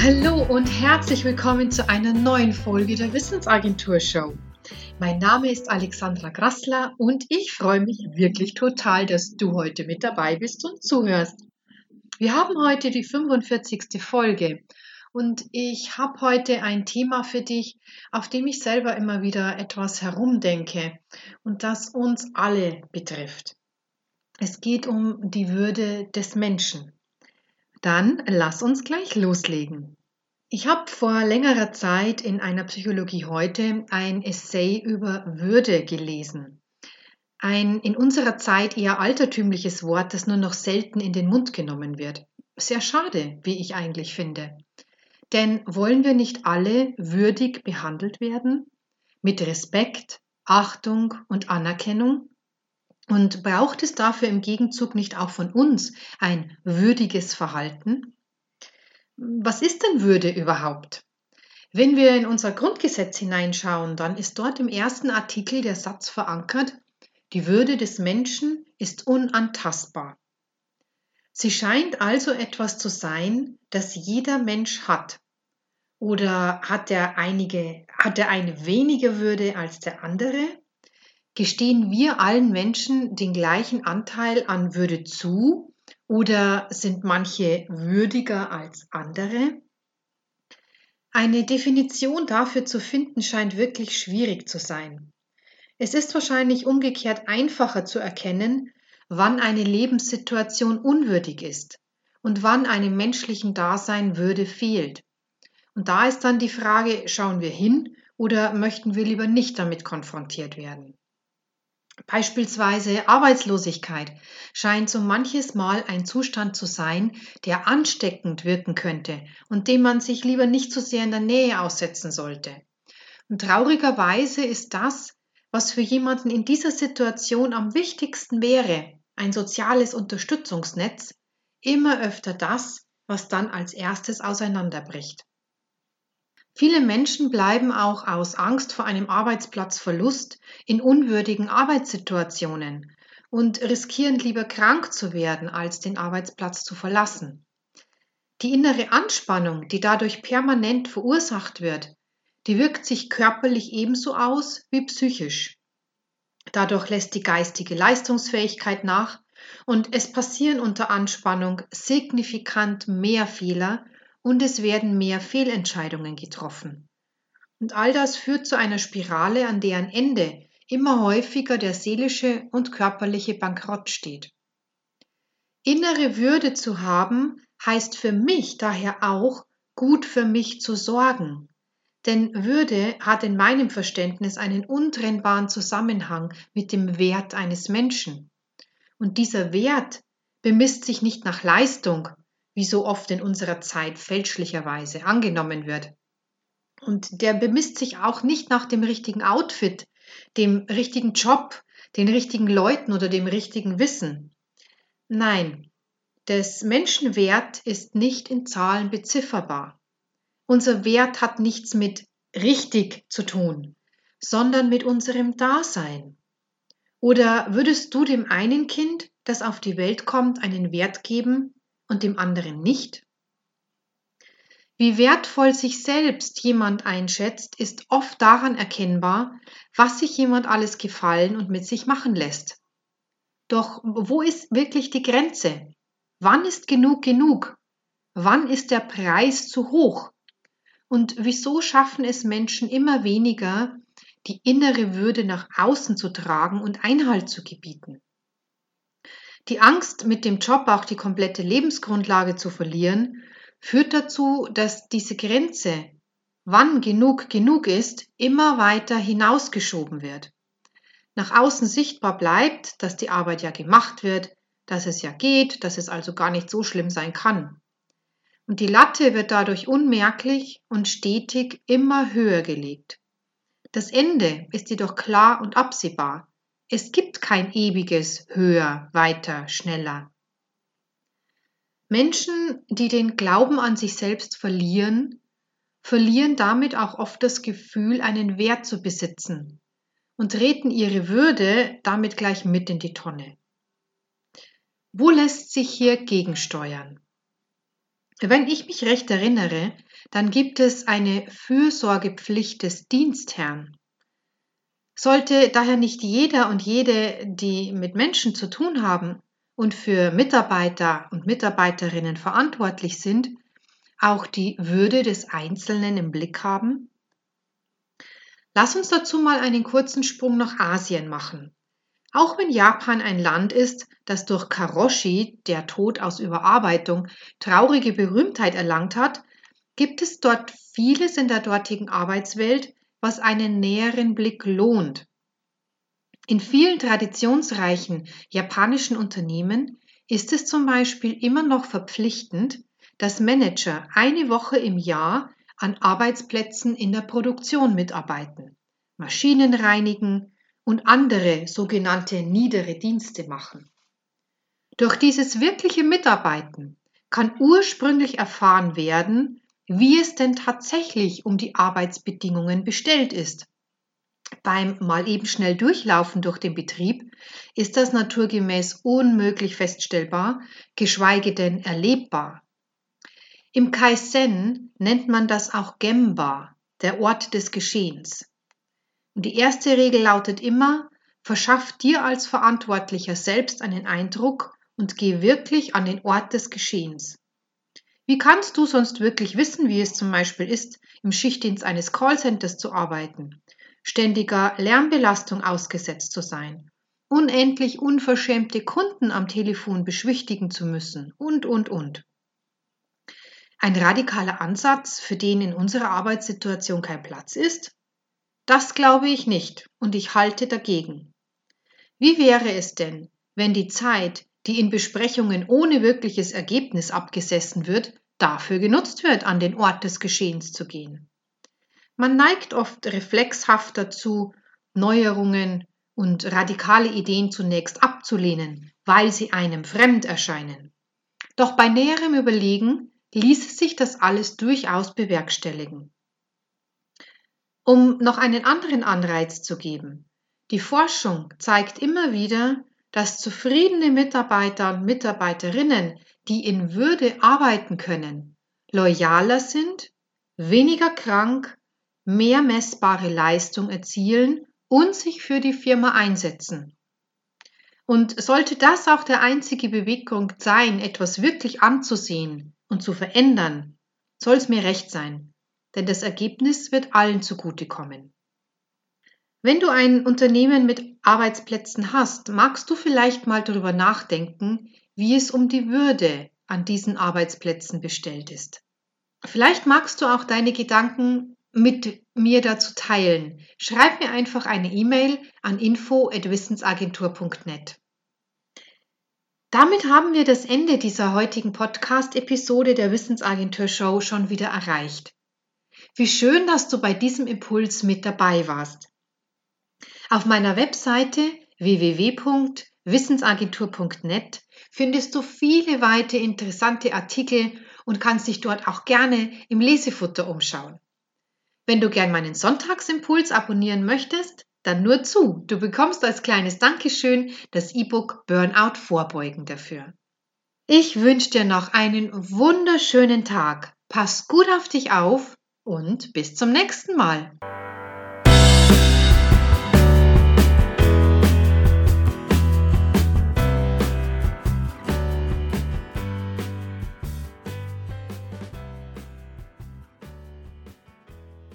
Hallo und herzlich willkommen zu einer neuen Folge der Wissensagentur Show. Mein Name ist Alexandra Grassler und ich freue mich wirklich total, dass du heute mit dabei bist und zuhörst. Wir haben heute die 45. Folge und ich habe heute ein Thema für dich, auf dem ich selber immer wieder etwas herumdenke und das uns alle betrifft. Es geht um die Würde des Menschen. Dann lass uns gleich loslegen. Ich habe vor längerer Zeit in einer Psychologie heute ein Essay über Würde gelesen. Ein in unserer Zeit eher altertümliches Wort, das nur noch selten in den Mund genommen wird. Sehr schade, wie ich eigentlich finde. Denn wollen wir nicht alle würdig behandelt werden? Mit Respekt, Achtung und Anerkennung? Und braucht es dafür im Gegenzug nicht auch von uns ein würdiges Verhalten? Was ist denn Würde überhaupt? Wenn wir in unser Grundgesetz hineinschauen, dann ist dort im ersten Artikel der Satz verankert, die Würde des Menschen ist unantastbar. Sie scheint also etwas zu sein, das jeder Mensch hat. Oder hat er einige, hat er eine weniger Würde als der andere? Gestehen wir allen Menschen den gleichen Anteil an Würde zu oder sind manche würdiger als andere? Eine Definition dafür zu finden scheint wirklich schwierig zu sein. Es ist wahrscheinlich umgekehrt einfacher zu erkennen, wann eine Lebenssituation unwürdig ist und wann einem menschlichen Dasein Würde fehlt. Und da ist dann die Frage, schauen wir hin oder möchten wir lieber nicht damit konfrontiert werden? Beispielsweise Arbeitslosigkeit scheint so manches Mal ein Zustand zu sein, der ansteckend wirken könnte und dem man sich lieber nicht so sehr in der Nähe aussetzen sollte. Und traurigerweise ist das, was für jemanden in dieser Situation am wichtigsten wäre, ein soziales Unterstützungsnetz, immer öfter das, was dann als erstes auseinanderbricht. Viele Menschen bleiben auch aus Angst vor einem Arbeitsplatzverlust in unwürdigen Arbeitssituationen und riskieren lieber krank zu werden, als den Arbeitsplatz zu verlassen. Die innere Anspannung, die dadurch permanent verursacht wird, die wirkt sich körperlich ebenso aus wie psychisch. Dadurch lässt die geistige Leistungsfähigkeit nach und es passieren unter Anspannung signifikant mehr Fehler und es werden mehr Fehlentscheidungen getroffen. Und all das führt zu einer Spirale, an deren Ende immer häufiger der seelische und körperliche Bankrott steht. Innere Würde zu haben heißt für mich daher auch, gut für mich zu sorgen. Denn Würde hat in meinem Verständnis einen untrennbaren Zusammenhang mit dem Wert eines Menschen. Und dieser Wert bemisst sich nicht nach Leistung, wie so oft in unserer Zeit fälschlicherweise angenommen wird. Und der bemisst sich auch nicht nach dem richtigen Outfit, dem richtigen Job, den richtigen Leuten oder dem richtigen Wissen. Nein, des Menschen Wert ist nicht in Zahlen bezifferbar. Unser Wert hat nichts mit richtig zu tun, sondern mit unserem Dasein. Oder würdest du dem einen Kind, das auf die Welt kommt, einen Wert geben, und dem anderen nicht? Wie wertvoll sich selbst jemand einschätzt, ist oft daran erkennbar, was sich jemand alles gefallen und mit sich machen lässt. Doch wo ist wirklich die Grenze? Wann ist genug genug? Wann ist der Preis zu hoch? Und wieso schaffen es Menschen immer weniger, die innere Würde nach außen zu tragen und Einhalt zu gebieten? Die Angst, mit dem Job auch die komplette Lebensgrundlage zu verlieren, führt dazu, dass diese Grenze, wann genug genug ist, immer weiter hinausgeschoben wird. Nach außen sichtbar bleibt, dass die Arbeit ja gemacht wird, dass es ja geht, dass es also gar nicht so schlimm sein kann. Und die Latte wird dadurch unmerklich und stetig immer höher gelegt. Das Ende ist jedoch klar und absehbar. Es gibt kein ewiges höher, weiter, schneller. Menschen, die den Glauben an sich selbst verlieren, verlieren damit auch oft das Gefühl, einen Wert zu besitzen und treten ihre Würde damit gleich mit in die Tonne. Wo lässt sich hier gegensteuern? Wenn ich mich recht erinnere, dann gibt es eine Fürsorgepflicht des Dienstherrn. Sollte daher nicht jeder und jede, die mit Menschen zu tun haben und für Mitarbeiter und Mitarbeiterinnen verantwortlich sind, auch die Würde des Einzelnen im Blick haben? Lass uns dazu mal einen kurzen Sprung nach Asien machen. Auch wenn Japan ein Land ist, das durch Karoshi, der Tod aus Überarbeitung, traurige Berühmtheit erlangt hat, gibt es dort vieles in der dortigen Arbeitswelt, was einen näheren Blick lohnt. In vielen traditionsreichen japanischen Unternehmen ist es zum Beispiel immer noch verpflichtend, dass Manager eine Woche im Jahr an Arbeitsplätzen in der Produktion mitarbeiten, Maschinen reinigen und andere sogenannte niedere Dienste machen. Durch dieses wirkliche Mitarbeiten kann ursprünglich erfahren werden, wie es denn tatsächlich um die Arbeitsbedingungen bestellt ist. Beim mal eben schnell durchlaufen durch den Betrieb ist das naturgemäß unmöglich feststellbar, geschweige denn erlebbar. Im Kaizen nennt man das auch Gemba, der Ort des Geschehens. Und die erste Regel lautet immer, verschaff dir als Verantwortlicher selbst einen Eindruck und geh wirklich an den Ort des Geschehens. Wie kannst du sonst wirklich wissen, wie es zum Beispiel ist, im Schichtdienst eines Callcenters zu arbeiten, ständiger Lärmbelastung ausgesetzt zu sein, unendlich unverschämte Kunden am Telefon beschwichtigen zu müssen und, und, und. Ein radikaler Ansatz, für den in unserer Arbeitssituation kein Platz ist? Das glaube ich nicht und ich halte dagegen. Wie wäre es denn, wenn die Zeit, die in Besprechungen ohne wirkliches Ergebnis abgesessen wird, dafür genutzt wird, an den Ort des Geschehens zu gehen? Man neigt oft reflexhaft dazu, Neuerungen und radikale Ideen zunächst abzulehnen, weil sie einem fremd erscheinen. Doch bei näherem Überlegen ließe sich das alles durchaus bewerkstelligen. Um noch einen anderen Anreiz zu geben. Die Forschung zeigt immer wieder, dass zufriedene Mitarbeiter und Mitarbeiterinnen, die in Würde arbeiten können, loyaler sind, weniger krank, mehr messbare Leistung erzielen und sich für die Firma einsetzen. Und sollte das auch der einzige Beweggrund sein, etwas wirklich anzusehen, und zu verändern, soll es mir recht sein, denn das Ergebnis wird allen zugutekommen. Wenn du ein Unternehmen mit Arbeitsplätzen hast, magst du vielleicht mal darüber nachdenken, wie es um die Würde an diesen Arbeitsplätzen bestellt ist. Vielleicht magst du auch deine Gedanken mit mir dazu teilen. Schreib mir einfach eine E-Mail an info@wissensagentur.net. Damit haben wir das Ende dieser heutigen Podcast-Episode der Wissensagentur Show schon wieder erreicht. Wie schön, dass du bei diesem Impuls mit dabei warst. Auf meiner Webseite www.wissensagentur.net findest du viele weitere interessante Artikel und kannst dich dort auch gerne im Lesefutter umschauen. Wenn du gern meinen Sonntagsimpuls abonnieren möchtest, dann nur zu. Du bekommst als kleines Dankeschön das E-Book Burnout vorbeugen dafür. Ich wünsche dir noch einen wunderschönen Tag. Pass gut auf dich auf und bis zum nächsten Mal.